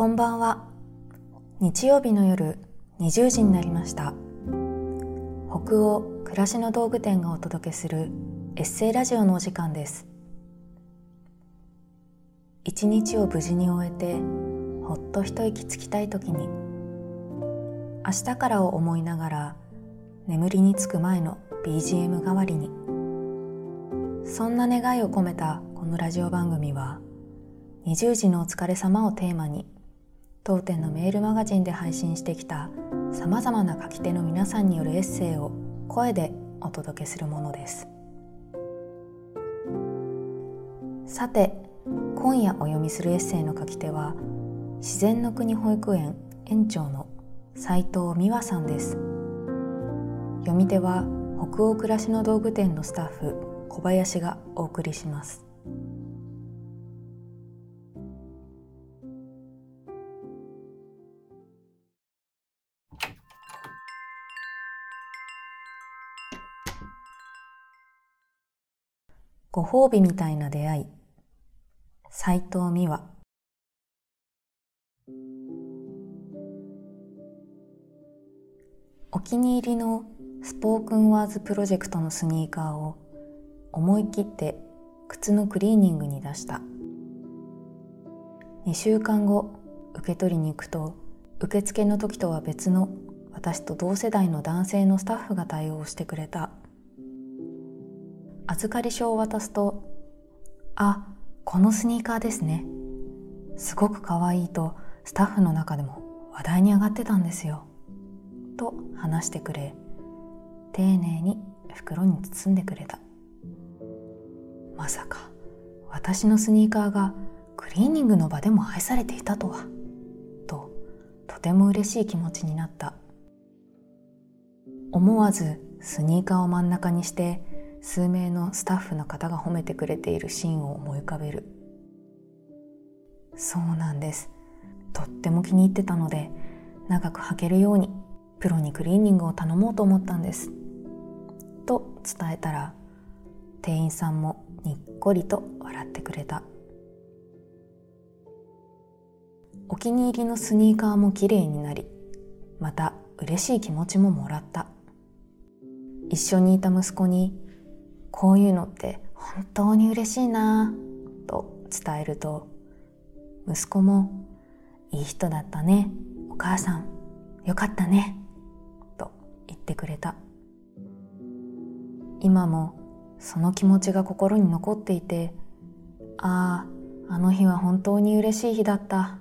こんばんは。日曜日の夜20時になりました。北欧暮らしの道具店がお届けするエッセイラジオのお時間です。一日を無事に終えてほっと一息つきたい時に明日からを思いながら眠りにつく前の BGM 代わりにそんな願いを込めたこのラジオ番組は20時のお疲れ様をテーマに当店のメールマガジンで配信してきたさまざまな書き手の皆さんによるエッセイを声でお届けするものです。さて今夜お読みするエッセイの書き手は自然の国保育園園長の斉藤美和さんです。読み手は北欧暮らしの道具店のスタッフ小林がお送りします。ご褒美みたいな出会い。斉藤美和お気に入りのスポークンワーズプロジェクトのスニーカーを思い切って靴のクリーニングに出した。2週間後受け取りに行くと受付の時とは別の私と同世代の男性のスタッフが対応してくれた。預かり書を渡すと「あこのスニーカーですね。すごく可愛いとスタッフの中でも話題に上がってたんですよ」と話してくれ丁寧に袋に包んでくれた。まさか私のスニーカーがクリーニングの場でも愛されていたとは。ととても嬉しい気持ちになった。思わずスニーカーを真ん中にして数名のスタッフの方が褒めてくれているシーンを思い浮かべる。そうなんです。とっても気に入ってたので長く履けるようにプロにクリーニングを頼もうと思ったんです。と伝えたら店員さんもにっこりと笑ってくれた。お気に入りのスニーカーも綺麗になりまた嬉しい気持ちももらった。一緒にいた息子にこういうのって本当に嬉しいなぁと伝えると息子もいい人だったねお母さんよかったねと言ってくれた。今もその気持ちが心に残っていてあああの日は本当に嬉しい日だった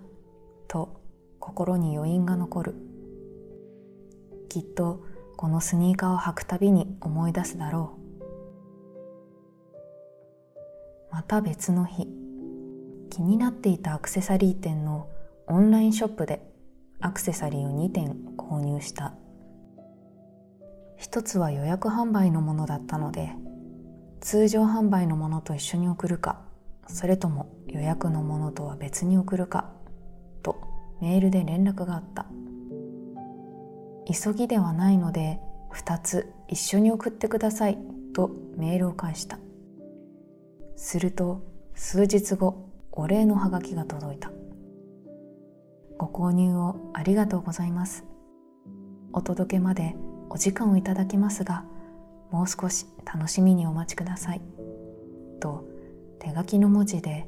と心に余韻が残る。きっとこのスニーカーを履くたびに思い出すだろう。また別の日。気になっていたアクセサリー店のオンラインショップでアクセサリーを2点購入した。一つは予約販売のものだったので通常販売のものと一緒に送るかそれとも予約のものとは別に送るかとメールで連絡があった。急ぎではないので2つ一緒に送ってくださいとメールを返した。すると数日後お礼のハガキが届いた。ご購入をありがとうございます。お届けまでお時間をいただきますがもう少し楽しみにお待ちください。と手書きの文字で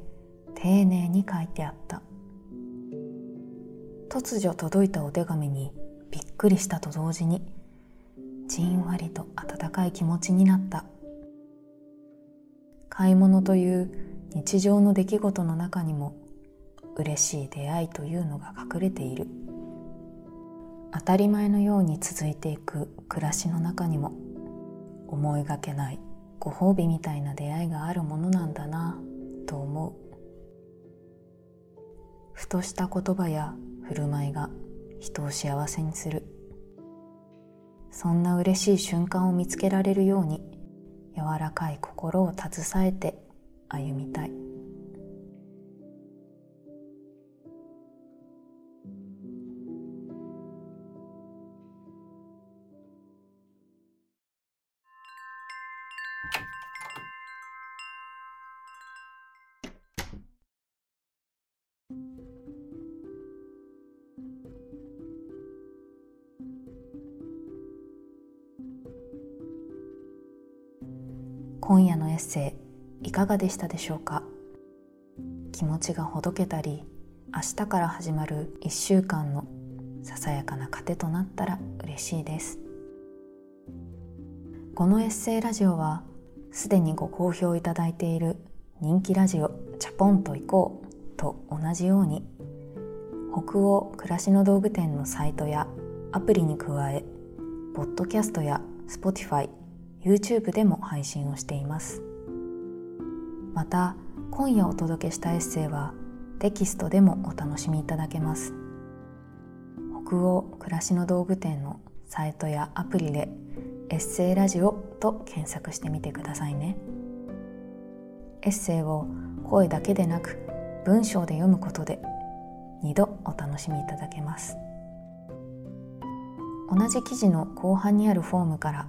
丁寧に書いてあった。突如届いたお手紙にびっくりしたと同時にじんわりと温かい気持ちになった。買い物という日常の出来事の中にも嬉しい出会いというのが隠れている。当たり前のように続いていく暮らしの中にも思いがけないご褒美みたいな出会いがあるものなんだなと思う。ふとした言葉や振る舞いが人を幸せにする。そんな嬉しい瞬間を見つけられるように柔らかい心を携えて歩みたい。今夜のエッセイいかがでしたでしょうか？気持ちがほどけたり明日から始まる1週間のささやかな糧となったら嬉しいです。このエッセイラジオはすでにご好評いただいている人気ラジオ「チャポンと行こう」と同じように北欧暮らしの道具店のサイトやアプリに加えポッドキャストや Spotify、YouTube でも配信をしています。また今夜お届けしたエッセイはテキストでもお楽しみいただけます。北欧暮らしの道具店のサイトやアプリでエッセイラジオと検索してみてくださいね。エッセイを声だけでなく文章で読むことで2度お楽しみいただけます。同じ記事の後半にあるフォームから